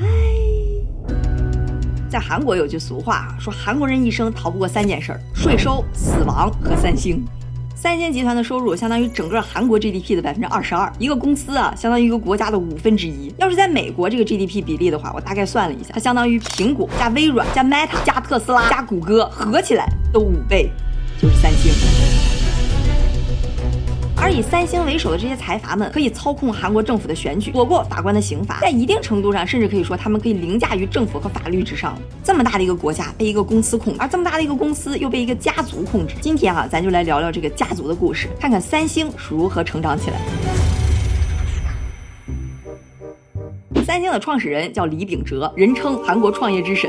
哎在韩国有句俗话啊，说韩国人一生逃不过三件事儿：税收、死亡和三星。三星集团的收入相当于整个韩国 GDP 的百分之二十二，一个公司啊，相当于一个国家的五分之一。要是在美国这个 GDP 比例的话，我大概算了一下，它相当于苹果加微软加 Meta 加特斯拉加谷歌合起来都五倍，就是三星。而以三星为首的这些财阀们，可以操控韩国政府的选举，躲过法官的刑罚，在一定程度上，甚至可以说他们可以凌驾于政府和法律之上。这么大的一个国家被一个公司控制，而这么大的一个公司又被一个家族控制。今天啊，咱就来聊聊这个家族的故事，看看三星是如何成长起来。三星的创始人叫李秉哲，人称韩国创业之神。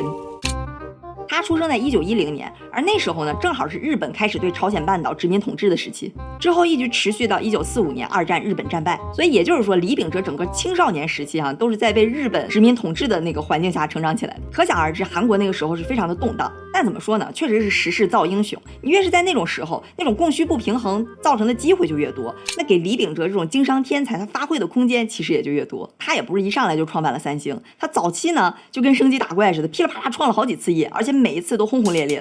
他出生在一九一零年，而那时候呢，正好是日本开始对朝鲜半岛殖民统治的时期，之后一直持续到一九四五年二战日本战败，所以也就是说，李秉哲整个青少年时期啊，都是在被日本殖民统治的那个环境下成长起来的。可想而知，韩国那个时候是非常的动荡。但怎么说呢？确实是时势造英雄。你越是在那种时候，那种供需不平衡造成的机会就越多。那给李秉哲这种经商天才，他发挥的空间其实也就越多。他也不是一上来就创办了三星，他早期呢就跟升级打怪似的，噼里啪啦创了好几次业，而且每一次都轰轰烈烈。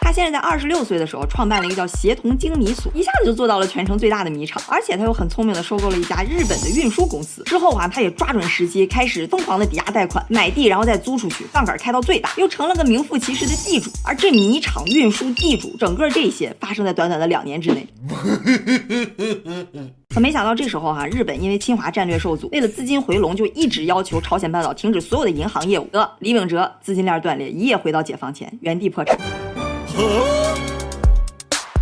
他先是在二十六岁的时候创办了一个叫协同精米所，一下子就做到了全城最大的米厂，而且他又很聪明的收购了一家日本的运输公司。之后啊，他也抓准时机，开始疯狂的抵押贷款买地，然后再租出去，杠杆开到最大，又成了个名副其实的地主。而这米厂、运输、地主，整个这些发生在短短的两年之内。可没想到这时候哈，日本因为侵华战略受阻，为了资金回笼，就一直要求朝鲜半岛停止所有的银行业务。得，李秉哲资金链断裂，一夜回到解放前，原地破产。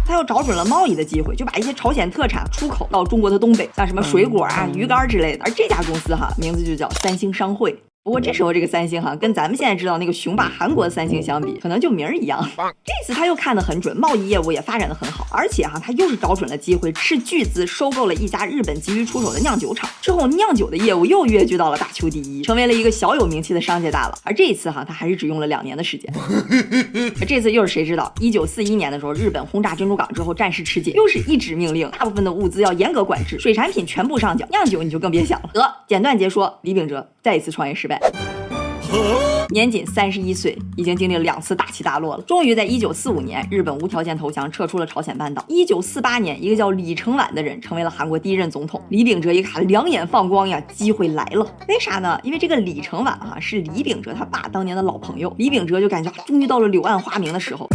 他又找准了贸易的机会，就把一些朝鲜特产出口到中国的东北，像什么水果啊、鱼干之类的。而这家公司哈，名字就叫三星商会。不过这时候这个三星哈，跟咱们现在知道那个雄霸韩国的三星相比，可能就名儿一样。这次他又看得很准，贸易业务也发展的很好，而且哈，他又是找准了机会，斥巨资收购了一家日本急于出手的酿酒厂，之后酿酒的业务又跃居到了大邱第一，成为了一个小有名气的商界大佬。而这一次哈，他还是只用了两年的时间。这次又是谁知道？一九四一年的时候，日本轰炸珍珠港之后，战事吃紧，又是一纸命令，大部分的物资要严格管制，水产品全部上缴，酿酒你就更别想了。得，简短截说，李秉哲再一次创业失败。年仅三十一岁，已经经历了两次大起大落了。终于在一九四五年，日本无条件投降，撤出了朝鲜半岛。一九四八年，一个叫李承晚的人成为了韩国第一任总统。李秉哲一看，两眼放光呀，机会来了。为啥呢？因为这个李承晚哈是李秉哲他爸当年的老朋友。李秉哲就感觉终于到了柳暗花明的时候。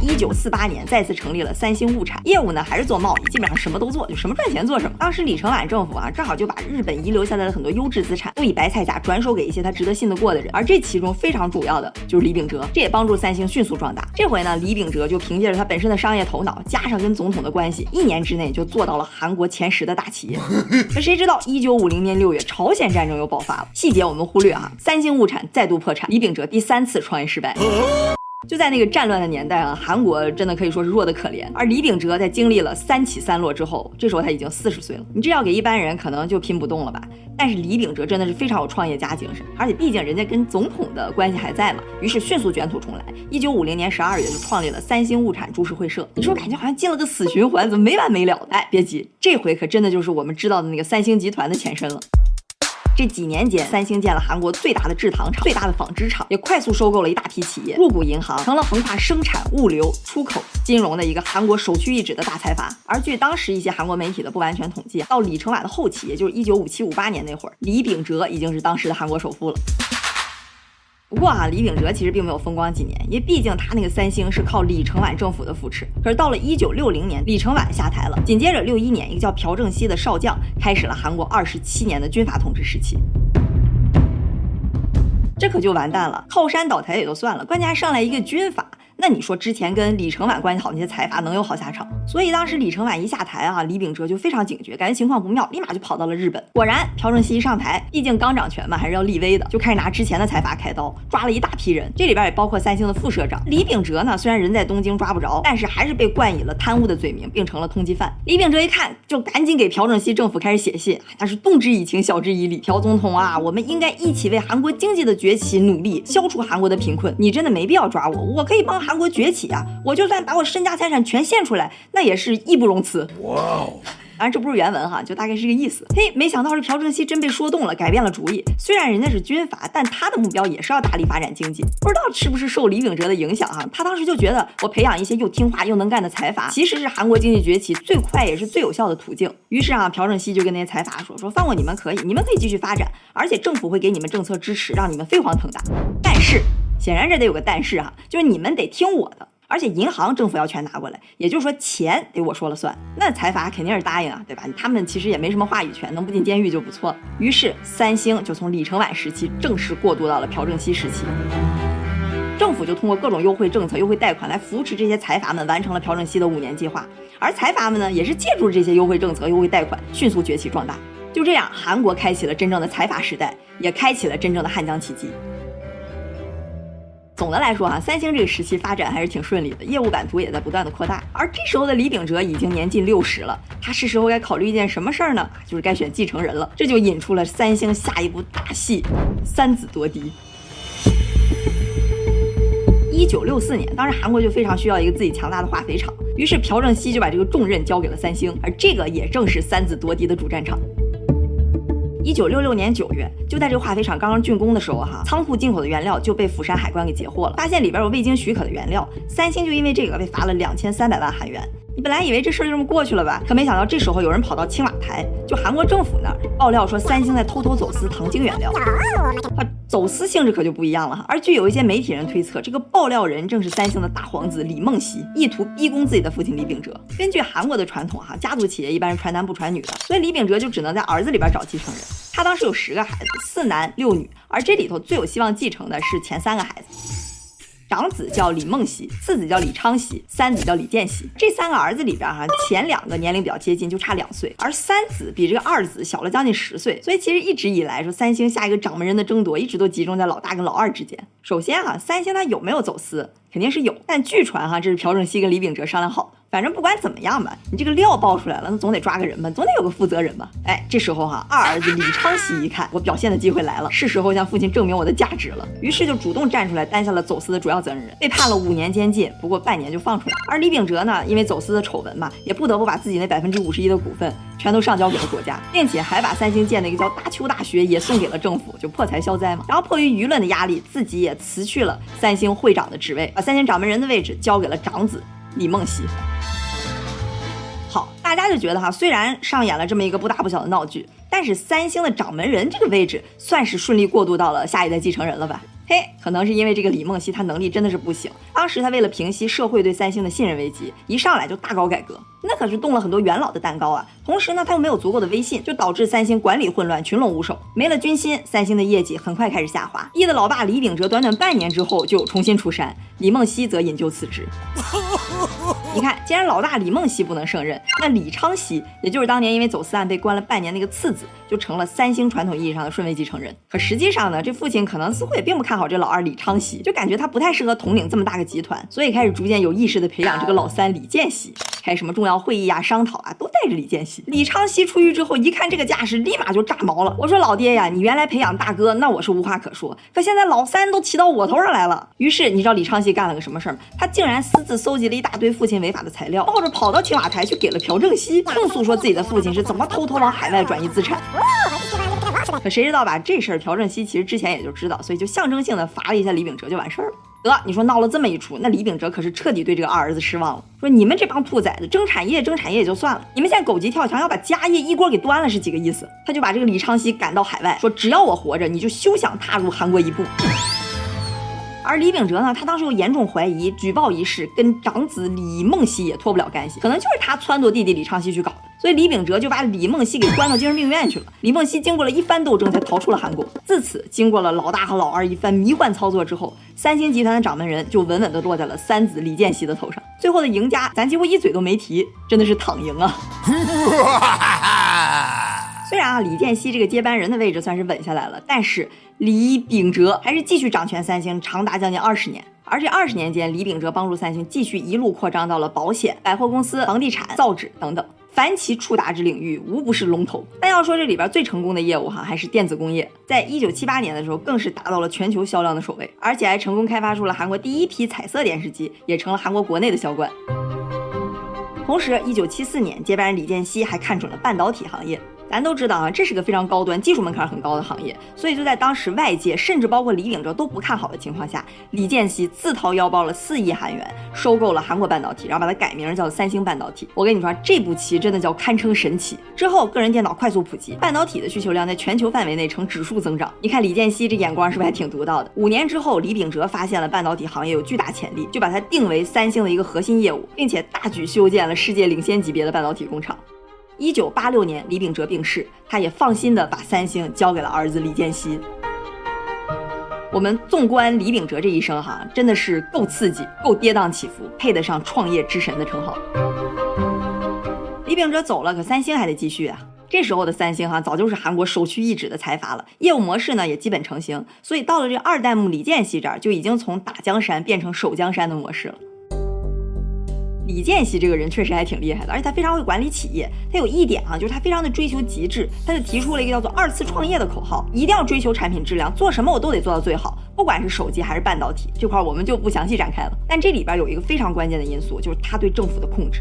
一九四八年，再次成立了三星物产，业务呢还是做贸易，基本上什么都做，就什么赚钱做什么。当时李承晚政府啊，正好就把日本遗留下来的很多优质资产都以白菜价转手给一些他值得信得过的人，而这其中非常主要的就是李秉哲，这也帮助三星迅速壮大。这回呢，李秉哲就凭借着他本身的商业头脑，加上跟总统的关系，一年之内就做到了韩国前十的大企业。可谁知道，一九五零年六月，朝鲜战争又爆发了，细节我们忽略啊。三星物产再度破产，李秉哲第三次创业失败。就在那个战乱的年代啊，韩国真的可以说是弱得可怜。而李秉哲在经历了三起三落之后，这时候他已经四十岁了。你这要给一般人，可能就拼不动了吧？但是李秉哲真的是非常有创业家精神，而且毕竟人家跟总统的关系还在嘛，于是迅速卷土重来。一九五零年十二月就创立了三星物产株式会社。你说感觉好像进了个死循环，怎么没完没了的？哎，别急，这回可真的就是我们知道的那个三星集团的前身了。这几年间，三星建了韩国最大的制糖厂、最大的纺织厂，也快速收购了一大批企业，入股银行，成了横跨生产、物流、出口、金融的一个韩国首屈一指的大财阀。而据当时一些韩国媒体的不完全统计，到李承晚的后期，也就是一九五七五八年那会儿，李秉哲已经是当时的韩国首富了。不过啊，李秉哲其实并没有风光几年，因为毕竟他那个三星是靠李承晚政府的扶持。可是到了一九六零年，李承晚下台了，紧接着六一年，一个叫朴正熙的少将开始了韩国二十七年的军阀统治时期。这可就完蛋了，靠山倒台也就算了，关键还上来一个军阀。那你说之前跟李承晚关系好那些财阀能有好下场？所以当时李承晚一下台啊，李秉哲就非常警觉，感觉情况不妙，立马就跑到了日本。果然，朴正熙一上台，毕竟刚掌权嘛，还是要立威的，就开始拿之前的财阀开刀，抓了一大批人，这里边也包括三星的副社长李秉哲呢。虽然人在东京抓不着，但是还是被冠以了贪污的罪名，并成了通缉犯。李秉哲一看，就赶紧给朴正熙政府开始写信，那是动之以情，晓之以理。朴总统啊，我们应该一起为韩国经济的崛起努力，消除韩国的贫困。你真的没必要抓我，我可以帮韩国崛起啊。我就算把我身家财产全献出来，那也是义不容辞。哇哦！当然这不是原文哈，就大概是这个意思。嘿，没想到这朴正熙真被说动了，改变了主意。虽然人家是军阀，但他的目标也是要大力发展经济。不知道是不是受李秉哲的影响哈，他当时就觉得我培养一些又听话又能干的财阀，其实是韩国经济崛起最快也是最有效的途径。于是啊，朴正熙就跟那些财阀说说放过你们可以，你们可以继续发展，而且政府会给你们政策支持，让你们飞黄腾达。但是显然这得有个但是哈，就是你们得听我的。而且银行政府要全拿过来，也就是说钱得我说了算。那财阀肯定是答应啊，对吧？他们其实也没什么话语权，能不进监狱就不错了。于是三星就从李承晚时期正式过渡到了朴正熙时期，政府就通过各种优惠政策、优惠贷款来扶持这些财阀们，完成了朴正熙的五年计划。而财阀们呢，也是借助这些优惠政策、优惠贷款，迅速崛起壮大。就这样，韩国开启了真正的财阀时代，也开启了真正的汉江奇迹。总的来说哈，三星这个时期发展还是挺顺利的，业务版图也在不断的扩大。而这时候的李秉哲已经年近六十了，他是时候该考虑一件什么事儿呢？就是该选继承人了。这就引出了三星下一部大戏——三子夺嫡。一九六四年，当时韩国就非常需要一个自己强大的化肥厂，于是朴正熙就把这个重任交给了三星，而这个也正是三子夺嫡的主战场。一九六六年九月，就在这个化肥厂刚刚竣工的时候，哈，仓库进口的原料就被釜山海关给截获了，发现里边有未经许可的原料，三星就因为这个被罚了两千三百万韩元。你本来以为这事儿就这么过去了吧？可没想到这时候有人跑到青瓦台，就韩国政府那儿爆料说三星在偷偷走私糖精原料。啊，走私性质可就不一样了哈。而据有一些媒体人推测，这个爆料人正是三星的大皇子李梦熙，意图逼宫自己的父亲李秉哲。根据韩国的传统哈，家族企业一般是传男不传女的，所以李秉哲就只能在儿子里边找继承人。他当时有十个孩子，四男六女，而这里头最有希望继承的是前三个孩子。长子叫李梦熙，次子叫李昌熙，三子叫李建熙。这三个儿子里边哈，前两个年龄比较接近，就差两岁，而三子比这个二子小了将近十岁。所以其实一直以来说，三星下一个掌门人的争夺一直都集中在老大跟老二之间。首先哈，三星他有没有走私，肯定是有，但据传哈，这是朴正熙跟李秉哲商量好的。反正不管怎么样吧，你这个料爆出来了，那总得抓个人吧，总得有个负责人吧。哎，这时候哈，二儿子李昌熙一看，我表现的机会来了，是时候向父亲证明我的价值了。于是就主动站出来，担下了走私的主要责任人，被判了五年监禁，不过半年就放出来。而李秉哲呢，因为走私的丑闻嘛，也不得不把自己那百分之五十一的股份全都上交给了国家，并且还把三星建的一个叫大邱大学也送给了政府，就破财消灾嘛。然后迫于舆论的压力，自己也辞去了三星会长的职位，把三星掌门人的位置交给了长子李梦熙。大家就觉得哈，虽然上演了这么一个不大不小的闹剧，但是三星的掌门人这个位置算是顺利过渡到了下一代继承人了吧？嘿，可能是因为这个李梦溪他能力真的是不行。当时他为了平息社会对三星的信任危机，一上来就大搞改革，那可是动了很多元老的蛋糕啊。同时呢，他又没有足够的威信，就导致三星管理混乱，群龙无首。没了军心，三星的业绩很快开始下滑。易的老爸李秉哲短短半年之后就重新出山，李梦熙则引咎辞职。你看，既然老大李梦熙不能胜任，那李昌熙，也就是当年因为走私案被关了半年那个次子，就成了三星传统意义上的顺位继承人。可实际上呢，这父亲可能似乎也并不看好这老二李昌熙，就感觉他不太适合统领这么大个集团，所以开始逐渐有意识的培养这个老三李建熙。开什么重要会议啊、商讨啊，都带着李建熙。李昌熙出狱之后，一看这个架势，立马就炸毛了。我说老爹呀，你原来培养大哥，那我是无话可说。可现在老三都骑到我头上来了。于是你知道李昌熙干了个什么事儿吗？他竟然私自搜集了一大堆父亲违法的材料，抱着跑到青瓦台去给了朴正熙，控诉说自己的父亲是怎么偷偷往海外转移资产。可谁知道吧？这事儿朴正熙其实之前也就知道，所以就象征性的罚了一下李秉哲就完事儿了。得，你说闹了这么一出，那李秉哲可是彻底对这个二儿子失望了。说你们这帮兔崽子争产业争产业也就算了，你们现在狗急跳墙要把家业一锅给端了是几个意思？他就把这个李昌熙赶到海外，说只要我活着，你就休想踏入韩国一步。而李秉哲呢，他当时又严重怀疑举报一事跟长子李梦熙也脱不了干系，可能就是他撺掇弟弟李昌熙去搞的，所以李秉哲就把李梦熙给关到精神病院去了。李梦熙经过了一番斗争才逃出了韩国。自此，经过了老大和老二一番迷幻操作之后，三星集团的掌门人就稳稳地落在了三子李建熙的头上。最后的赢家，咱几乎一嘴都没提，真的是躺赢啊！虽然啊，李建熙这个接班人的位置算是稳下来了，但是李秉哲还是继续掌权三星，长达将近二十年。而这二十年间，李秉哲帮助三星继续一路扩张到了保险、百货公司、房地产、造纸等等，凡其触达之领域，无不是龙头。但要说这里边最成功的业务哈，还是电子工业，在一九七八年的时候，更是达到了全球销量的首位，而且还成功开发出了韩国第一批彩色电视机，也成了韩国国内的销冠。同时，一九七四年，接班人李健熙还看准了半导体行业。咱都知道啊，这是个非常高端、技术门槛很高的行业，所以就在当时外界甚至包括李秉哲都不看好的情况下，李健熙自掏腰包了四亿韩元收购了韩国半导体，然后把它改名叫三星半导体。我跟你说，这步棋真的叫堪称神奇。之后，个人电脑快速普及，半导体的需求量在全球范围内呈指数增长。你看李健熙这眼光是不是还挺独到的？五年之后，李秉哲发现了半导体行业有巨大潜力，就把它定为三星的一个核心业务，并且大举修建了世界领先级别的半导体工厂。一九八六年，李秉哲病逝，他也放心的把三星交给了儿子李健熙。我们纵观李秉哲这一生，哈，真的是够刺激，够跌宕起伏，配得上创业之神的称号。李秉哲走了，可三星还得继续啊。这时候的三星，哈，早就是韩国首屈一指的财阀了，业务模式呢也基本成型，所以到了这二代目李健熙这儿，就已经从打江山变成守江山的模式了。李健熙这个人确实还挺厉害的，而且他非常会管理企业。他有一点啊，就是他非常的追求极致，他就提出了一个叫做“二次创业”的口号，一定要追求产品质量，做什么我都得做到最好，不管是手机还是半导体这块，我们就不详细展开了。但这里边有一个非常关键的因素，就是他对政府的控制。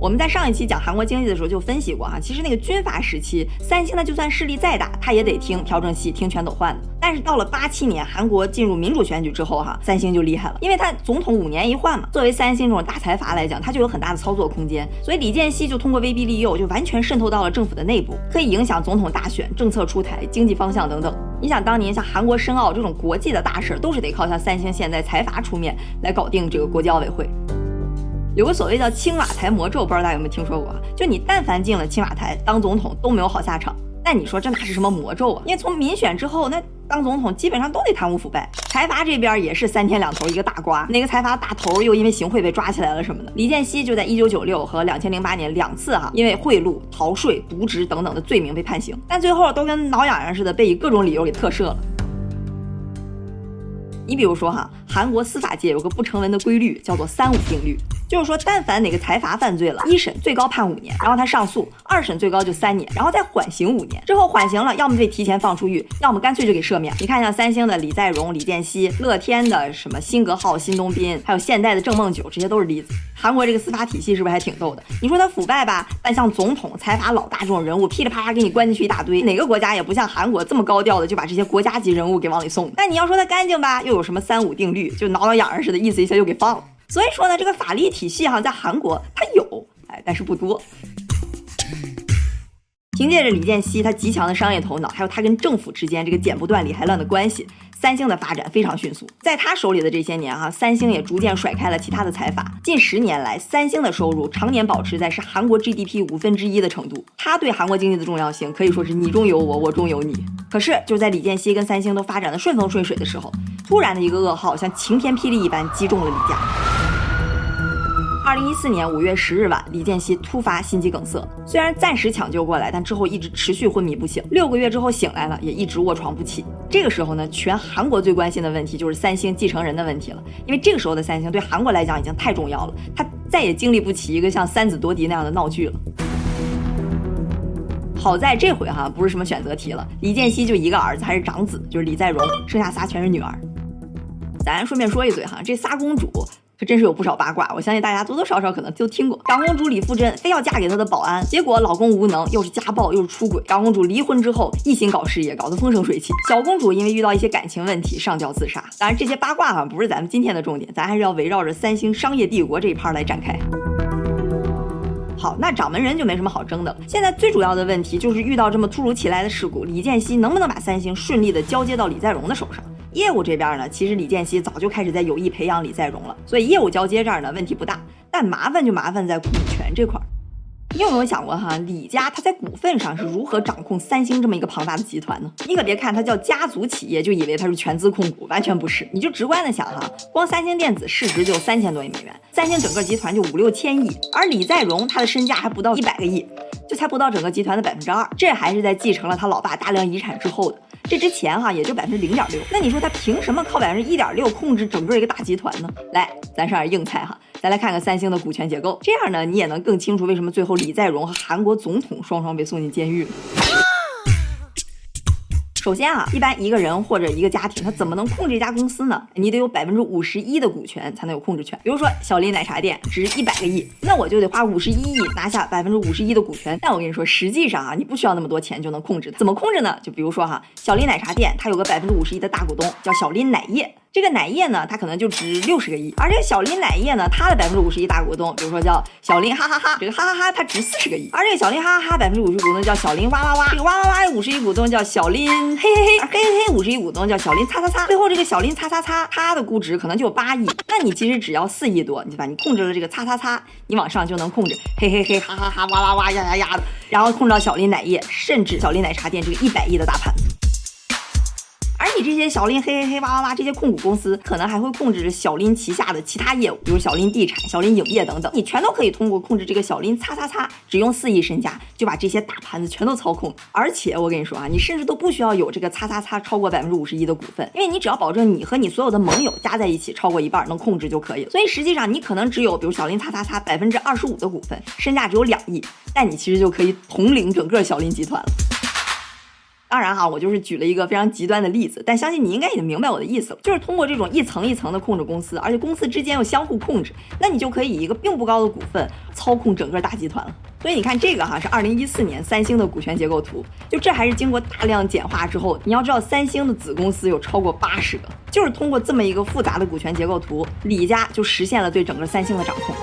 我们在上一期讲韩国经济的时候就分析过哈，其实那个军阀时期，三星呢就算势力再大，他也得听朴正熙、听全斗焕的。但是到了八七年，韩国进入民主选举之后哈，三星就厉害了，因为他总统五年一换嘛。作为三星这种大财阀来讲，他就有很大的操作空间，所以李健熙就通过威逼利诱，就完全渗透到了政府的内部，可以影响总统大选、政策出台、经济方向等等。你想当年像韩国申奥这种国际的大事，都是得靠像三星现在财阀出面来搞定这个国际奥委会。有个所谓叫青瓦台魔咒，不知道大家有没有听说过？就你但凡进了青瓦台当总统都没有好下场。那你说这哪是什么魔咒啊？因为从民选之后，那当总统基本上都得贪污腐败。财阀这边也是三天两头一个大瓜，哪个财阀大头又因为行贿被抓起来了什么的。李健熙就在一九九六和两千零八年两次哈，因为贿赂、逃税、渎职等等的罪名被判刑，但最后都跟挠痒痒似的，被以各种理由给特赦了。你比如说哈，韩国司法界有个不成文的规律，叫做“三五定律”，就是说，但凡哪个财阀犯罪了，一审最高判五年，然后他上诉，二审最高就三年，然后再缓刑五年，之后缓刑了，要么被提前放出狱，要么干脆就给赦免。你看，像三星的李在镕、李健熙，乐天的什么辛格浩、辛东斌，还有现代的郑梦九，这些都是例子。韩国这个司法体系是不是还挺逗的？你说他腐败吧，但像总统、财阀老大这种人物，噼里啪啦给你关进去一大堆，哪个国家也不像韩国这么高调的就把这些国家级人物给往里送。但你要说他干净吧，又有什么三五定律，就挠挠痒痒似的，意思一下又给放了。所以说呢，这个法律体系哈，在韩国它有，哎，但是不多。凭借着李健熙他极强的商业头脑，还有他跟政府之间这个剪不断理还乱的关系。三星的发展非常迅速，在他手里的这些年哈，三星也逐渐甩开了其他的财阀。近十年来，三星的收入常年保持在是韩国 GDP 五分之一的程度。他对韩国经济的重要性可以说是你中有我，我中有你。可是就在李健熙跟三星都发展的顺风顺水的时候，突然的一个噩耗像晴天霹雳一般击中了李家。二零一四年五月十日晚，李健熙突发心肌梗塞，虽然暂时抢救过来，但之后一直持续昏迷不醒。六个月之后醒来了，也一直卧床不起。这个时候呢，全韩国最关心的问题就是三星继承人的问题了，因为这个时候的三星对韩国来讲已经太重要了，他再也经历不起一个像三子夺嫡那样的闹剧了。好在这回哈不是什么选择题了，李健熙就一个儿子，还是长子，就是李在镕，剩下仨全是女儿。咱顺便说一嘴哈，这仨公主。可真是有不少八卦，我相信大家多多少少可能都听过。长公主李富真非要嫁给她的保安，结果老公无能，又是家暴又是出轨。长公主离婚之后一心搞事业，搞得风生水起。小公主因为遇到一些感情问题上吊自杀。当然这些八卦哈不是咱们今天的重点，咱还是要围绕着三星商业帝国这一趴来展开。好，那掌门人就没什么好争的了。现在最主要的问题就是遇到这么突如其来的事故，李健熙能不能把三星顺利的交接到李在镕的手上？业务这边呢，其实李健熙早就开始在有意培养李在镕了，所以业务交接这儿呢问题不大，但麻烦就麻烦在股权这块儿。你有没有想过哈，李家他在股份上是如何掌控三星这么一个庞大的集团呢？你可别看它叫家族企业就以为它是全资控股，完全不是。你就直观的想哈，光三星电子市值就三千多亿美元，三星整个集团就五六千亿，而李在镕他的身价还不到一百个亿，就才不到整个集团的百分之二，这还是在继承了他老爸大量遗产之后的。这之前哈也就百分之零点六，那你说他凭什么靠百分之一点六控制整个一个大集团呢？来，咱上点硬菜哈，咱来看看三星的股权结构，这样呢你也能更清楚为什么最后李在镕和韩国总统双双被送进监狱了。首先啊，一般一个人或者一个家庭，他怎么能控制一家公司呢？你得有百分之五十一的股权才能有控制权。比如说小林奶茶店值一百个亿，那我就得花五十一亿拿下百分之五十一的股权。但我跟你说，实际上啊，你不需要那么多钱就能控制它。怎么控制呢？就比如说哈，小林奶茶店它有个百分之五十一的大股东叫小林奶业。这个奶业呢，它可能就值六十个亿，而这个小林奶业呢，它的百分之五十一大股东，比如说叫小林哈哈哈，这个哈哈哈它值四十个亿，而这个小林哈哈哈百分之五十股东叫小林哇哇哇，这个哇哇哇五十一股东叫小林嘿嘿嘿，嘿嘿嘿五十一股东叫小林擦擦擦，最后这个小林擦擦擦，它的估值可能就有八亿，那你其实只要四亿多，对吧？你控制了这个擦擦擦，你往上就能控制嘿嘿嘿哈哈哈哇哇哇呀呀呀的，然后控制到小林奶业，甚至小林奶茶店这个一百亿的大盘。这些小林嘿嘿嘿哇哇哇这些控股公司，可能还会控制小林旗下的其他业务，比如小林地产、小林影业等等，你全都可以通过控制这个小林擦擦擦，只用四亿身家就把这些大盘子全都操控。而且我跟你说啊，你甚至都不需要有这个擦擦擦超过百分之五十一的股份，因为你只要保证你和你所有的盟友加在一起超过一半能控制就可以了。所以实际上你可能只有比如小林擦擦擦百分之二十五的股份，身价只有两亿，但你其实就可以统领整个小林集团了。当然哈，我就是举了一个非常极端的例子，但相信你应该已经明白我的意思了，就是通过这种一层一层的控制公司，而且公司之间又相互控制，那你就可以以一个并不高的股份操控整个大集团了。所以你看这个哈是二零一四年三星的股权结构图，就这还是经过大量简化之后，你要知道三星的子公司有超过八十个，就是通过这么一个复杂的股权结构图，李家就实现了对整个三星的掌控。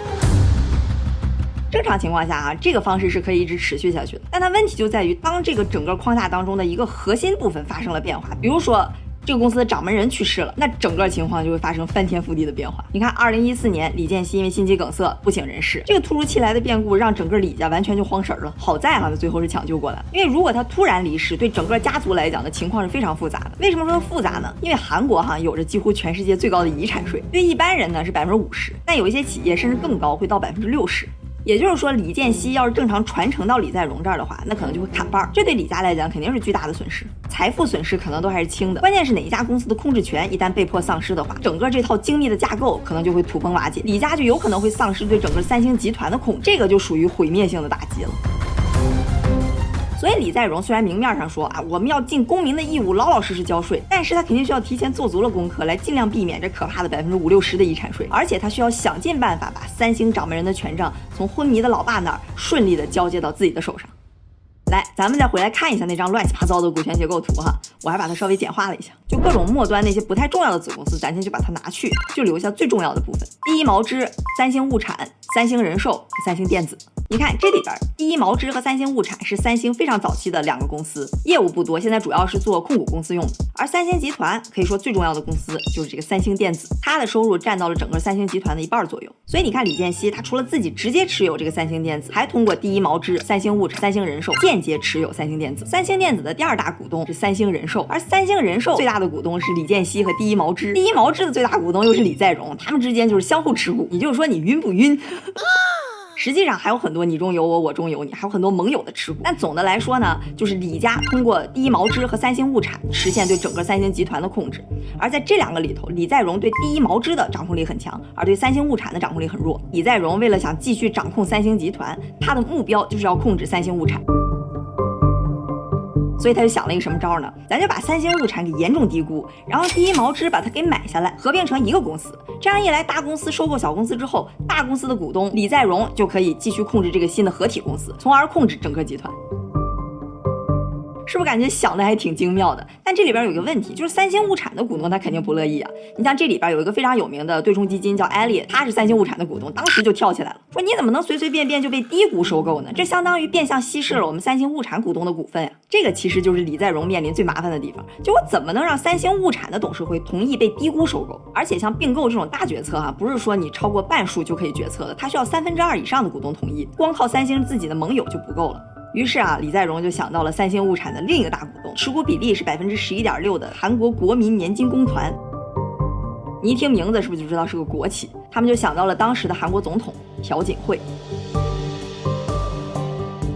正常情况下啊，这个方式是可以一直持续下去的。但它问题就在于，当这个整个框架当中的一个核心部分发生了变化，比如说这个公司的掌门人去世了，那整个情况就会发生翻天覆地的变化。你看，二零一四年李健熙因为心肌梗塞不省人事，这个突如其来的变故让整个李家完全就慌神了。好在哈，他最后是抢救过来。因为如果他突然离世，对整个家族来讲的情况是非常复杂的。为什么说复杂呢？因为韩国哈有着几乎全世界最高的遗产税，对一般人呢是百分之五十，但有一些企业甚至更高，会到百分之六十。也就是说，李健熙要是正常传承到李在镕这儿的话，那可能就会砍半儿，这对李家来讲肯定是巨大的损失，财富损失可能都还是轻的。关键是哪一家公司的控制权一旦被迫丧失的话，整个这套精密的架构可能就会土崩瓦解，李家就有可能会丧失对整个三星集团的控制，这个就属于毁灭性的打击了。所以李在镕虽然明面上说啊，我们要尽公民的义务，老老实实交税，但是他肯定需要提前做足了功课，来尽量避免这可怕的百分之五六十的遗产税，而且他需要想尽办法把三星掌门人的权杖从昏迷的老爸那儿顺利的交接到自己的手上。来，咱们再回来看一下那张乱七八糟的股权结构图哈，我还把它稍微简化了一下，就各种末端那些不太重要的子公司，咱先就把它拿去，就留下最重要的部分：第一毛织、三星物产、三星人寿和三星电子。你看这里边，第一毛织和三星物产是三星非常早期的两个公司，业务不多，现在主要是做控股公司用的。而三星集团可以说最重要的公司就是这个三星电子，它的收入占到了整个三星集团的一半左右。所以你看李健熙，他除了自己直接持有这个三星电子，还通过第一毛织、三星物产、三星人寿间接持有三星电子。三星电子的第二大股东是三星人寿，而三星人寿最大的股东是李健熙和第一毛织，第一毛织的最大股东又是李在镕，他们之间就是相互持股。也就是说，你晕不晕？实际上还有很多你中有我，我中有你，还有很多盟友的持股。但总的来说呢，就是李家通过第一毛织和三星物产实现对整个三星集团的控制。而在这两个里头，李在镕对第一毛织的掌控力很强，而对三星物产的掌控力很弱。李在镕为了想继续掌控三星集团，他的目标就是要控制三星物产。所以他就想了一个什么招呢？咱就把三星物产给严重低估，然后第一毛织把它给买下来，合并成一个公司。这样一来，大公司收购小公司之后，大公司的股东李在镕就可以继续控制这个新的合体公司，从而控制整个集团。是不是感觉想的还挺精妙的？但这里边有一个问题，就是三星物产的股东他肯定不乐意啊。你像这里边有一个非常有名的对冲基金叫 Elia，他是三星物产的股东，当时就跳起来了，说你怎么能随随便便就被低估收购呢？这相当于变相稀释了我们三星物产股东的股份呀。这个其实就是李在镕面临最麻烦的地方，就我怎么能让三星物产的董事会同意被低估收购？而且像并购这种大决策哈，不是说你超过半数就可以决策的，它需要三分之二以上的股东同意，光靠三星自己的盟友就不够了。于是啊，李在镕就想到了三星物产的另一个大股东，持股比例是百分之十一点六的韩国国民年金公团。你一听名字是不是就知道是个国企？他们就想到了当时的韩国总统朴槿惠。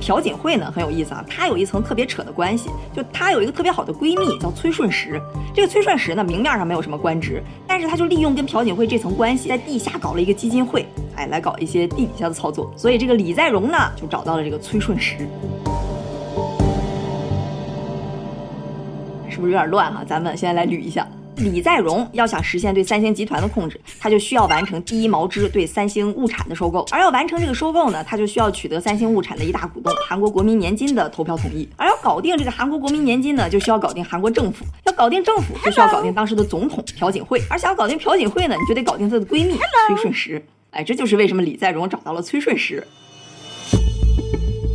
朴槿惠呢很有意思啊，她有一层特别扯的关系，就她有一个特别好的闺蜜叫崔顺实。这个崔顺实呢明面上没有什么官职，但是她就利用跟朴槿惠这层关系，在地下搞了一个基金会，来搞一些地底下的操作。所以这个李在镕呢就找到了这个崔顺实。是不是有点乱哈？咱们现在来捋一下。李在镕要想实现对三星集团的控制，他就需要完成第一毛织对三星物产的收购，而要完成这个收购呢，他就需要取得三星物产的一大股东韩国国民年金的投票同意，而要搞定这个韩国国民年金呢，就需要搞定韩国政府，要搞定政府就需要搞定当时的总统朴槿惠，而想要搞定朴槿惠呢，你就得搞定她的闺蜜崔顺实，哎，这就是为什么李在镕找到了崔顺实。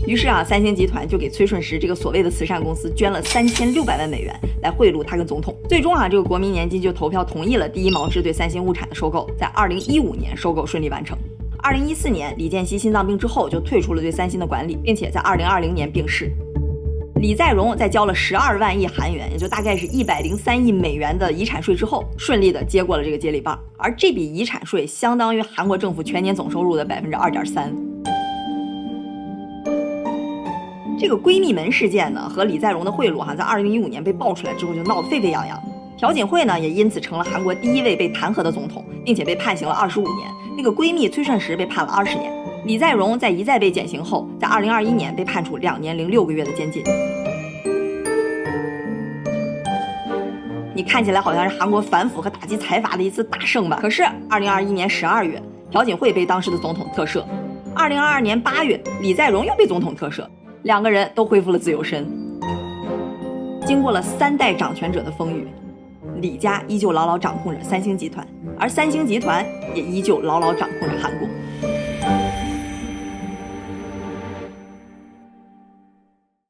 于是啊，三星集团就给崔顺实这个所谓的慈善公司捐了三千六百万美元来贿赂他跟总统。最终啊，这个国民年金就投票同意了第一毛织对三星物产的收购，在二零一五年收购顺利完成。二零一四年，李健熙心脏病之后就退出了对三星的管理，并且在二零二零年病逝。李在镕在交了十二万亿韩元，也就大概是一百零三亿美元的遗产税之后，顺利的接过了这个接力棒，而这笔遗产税相当于韩国政府全年总收入的百分之二点三。这个闺蜜门事件呢，和李在镕的贿赂哈，在二零一五年被爆出来之后，就闹得沸沸扬扬。朴槿惠呢，也因此成了韩国第一位被弹劾的总统，并且被判刑了二十五年。那个闺蜜崔顺实被判了二十年。李在镕在一再被减刑后，在二零二一年被判处两年零六个月的监禁。你看起来好像是韩国反腐和打击财阀的一次大胜吧？可是二零二一年十二月，朴槿惠被当时的总统特赦；二零二二年八月，李在镕又被总统特赦。两个人都恢复了自由身。经过了三代掌权者的风雨，李家依旧牢牢掌控着三星集团，而三星集团也依旧牢牢掌控着韩国。